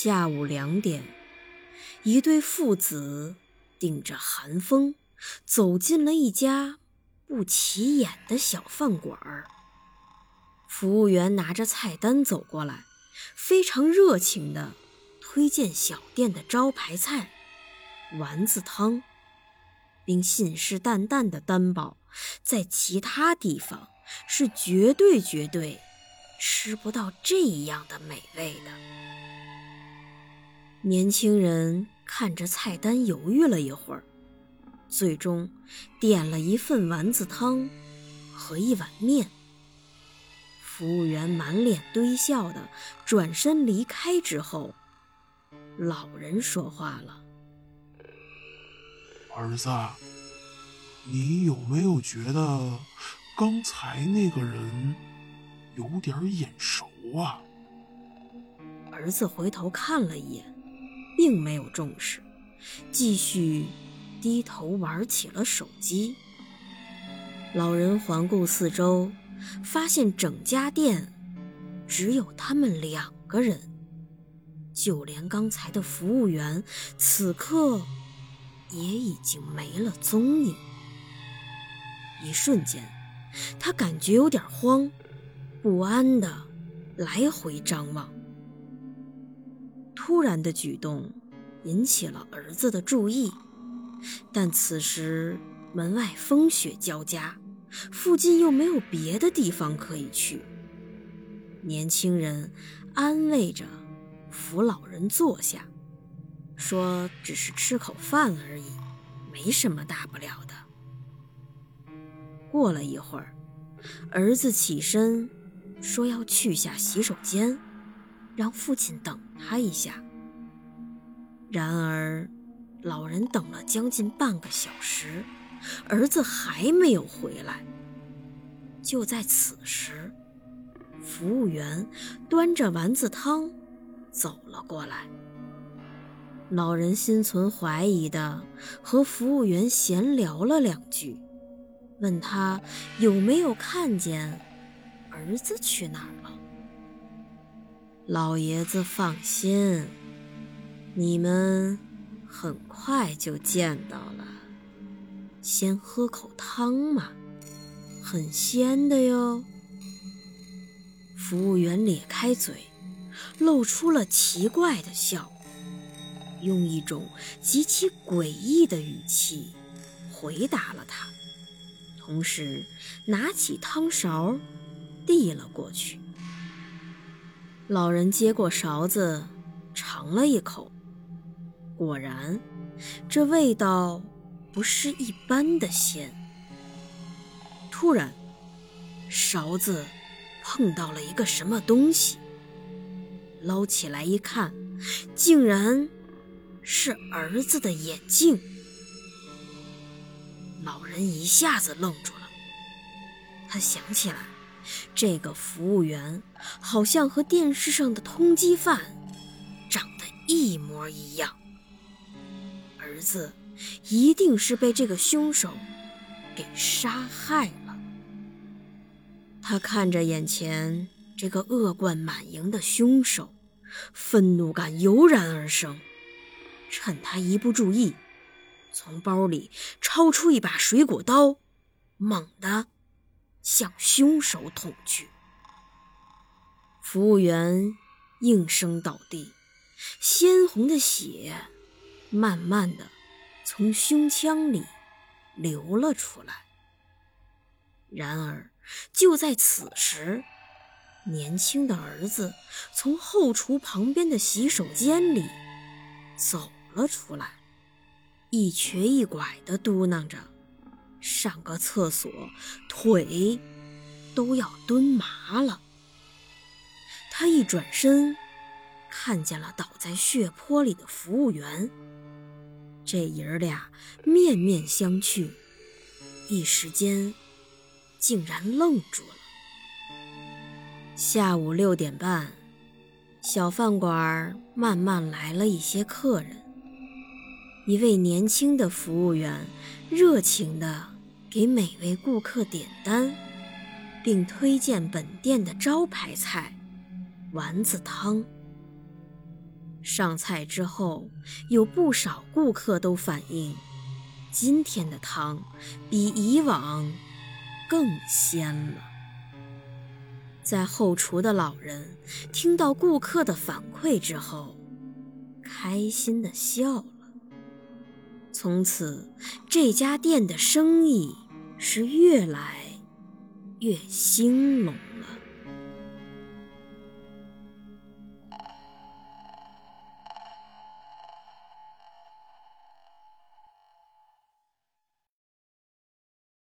下午两点，一对父子顶着寒风走进了一家不起眼的小饭馆儿。服务员拿着菜单走过来，非常热情地推荐小店的招牌菜——丸子汤，并信誓旦旦地担保，在其他地方是绝对绝对吃不到这样的美味的。年轻人看着菜单，犹豫了一会儿，最终点了一份丸子汤和一碗面。服务员满脸堆笑的转身离开之后，老人说话了：“儿子，你有没有觉得刚才那个人有点眼熟啊？”儿子回头看了一眼。并没有重视，继续低头玩起了手机。老人环顾四周，发现整家店只有他们两个人，就连刚才的服务员此刻也已经没了踪影。一瞬间，他感觉有点慌，不安的来回张望。突然的举动引起了儿子的注意，但此时门外风雪交加，附近又没有别的地方可以去。年轻人安慰着扶老人坐下，说：“只是吃口饭而已，没什么大不了的。”过了一会儿，儿子起身说要去下洗手间。让父亲等他一下。然而，老人等了将近半个小时，儿子还没有回来。就在此时，服务员端着丸子汤走了过来。老人心存怀疑的和服务员闲聊了两句，问他有没有看见儿子去哪儿了。老爷子放心，你们很快就见到了。先喝口汤嘛，很鲜的哟。服务员咧开嘴，露出了奇怪的笑，用一种极其诡异的语气回答了他，同时拿起汤勺递了过去。老人接过勺子，尝了一口，果然，这味道不是一般的鲜。突然，勺子碰到了一个什么东西，捞起来一看，竟然是儿子的眼镜。老人一下子愣住了，他想起来。这个服务员好像和电视上的通缉犯长得一模一样，儿子一定是被这个凶手给杀害了。他看着眼前这个恶贯满盈的凶手，愤怒感油然而生。趁他一不注意，从包里抄出一把水果刀，猛地。向凶手捅去，服务员应声倒地，鲜红的血慢慢的从胸腔里流了出来。然而，就在此时，年轻的儿子从后厨旁边的洗手间里走了出来，一瘸一拐的嘟囔着。上个厕所，腿都要蹲麻了。他一转身，看见了倒在血泊里的服务员。这爷儿俩面面相觑，一时间竟然愣住了。下午六点半，小饭馆慢慢来了一些客人。一位年轻的服务员热情地给每位顾客点单，并推荐本店的招牌菜——丸子汤。上菜之后，有不少顾客都反映，今天的汤比以往更鲜了。在后厨的老人听到顾客的反馈之后，开心的笑了。从此，这家店的生意是越来越兴隆。